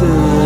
still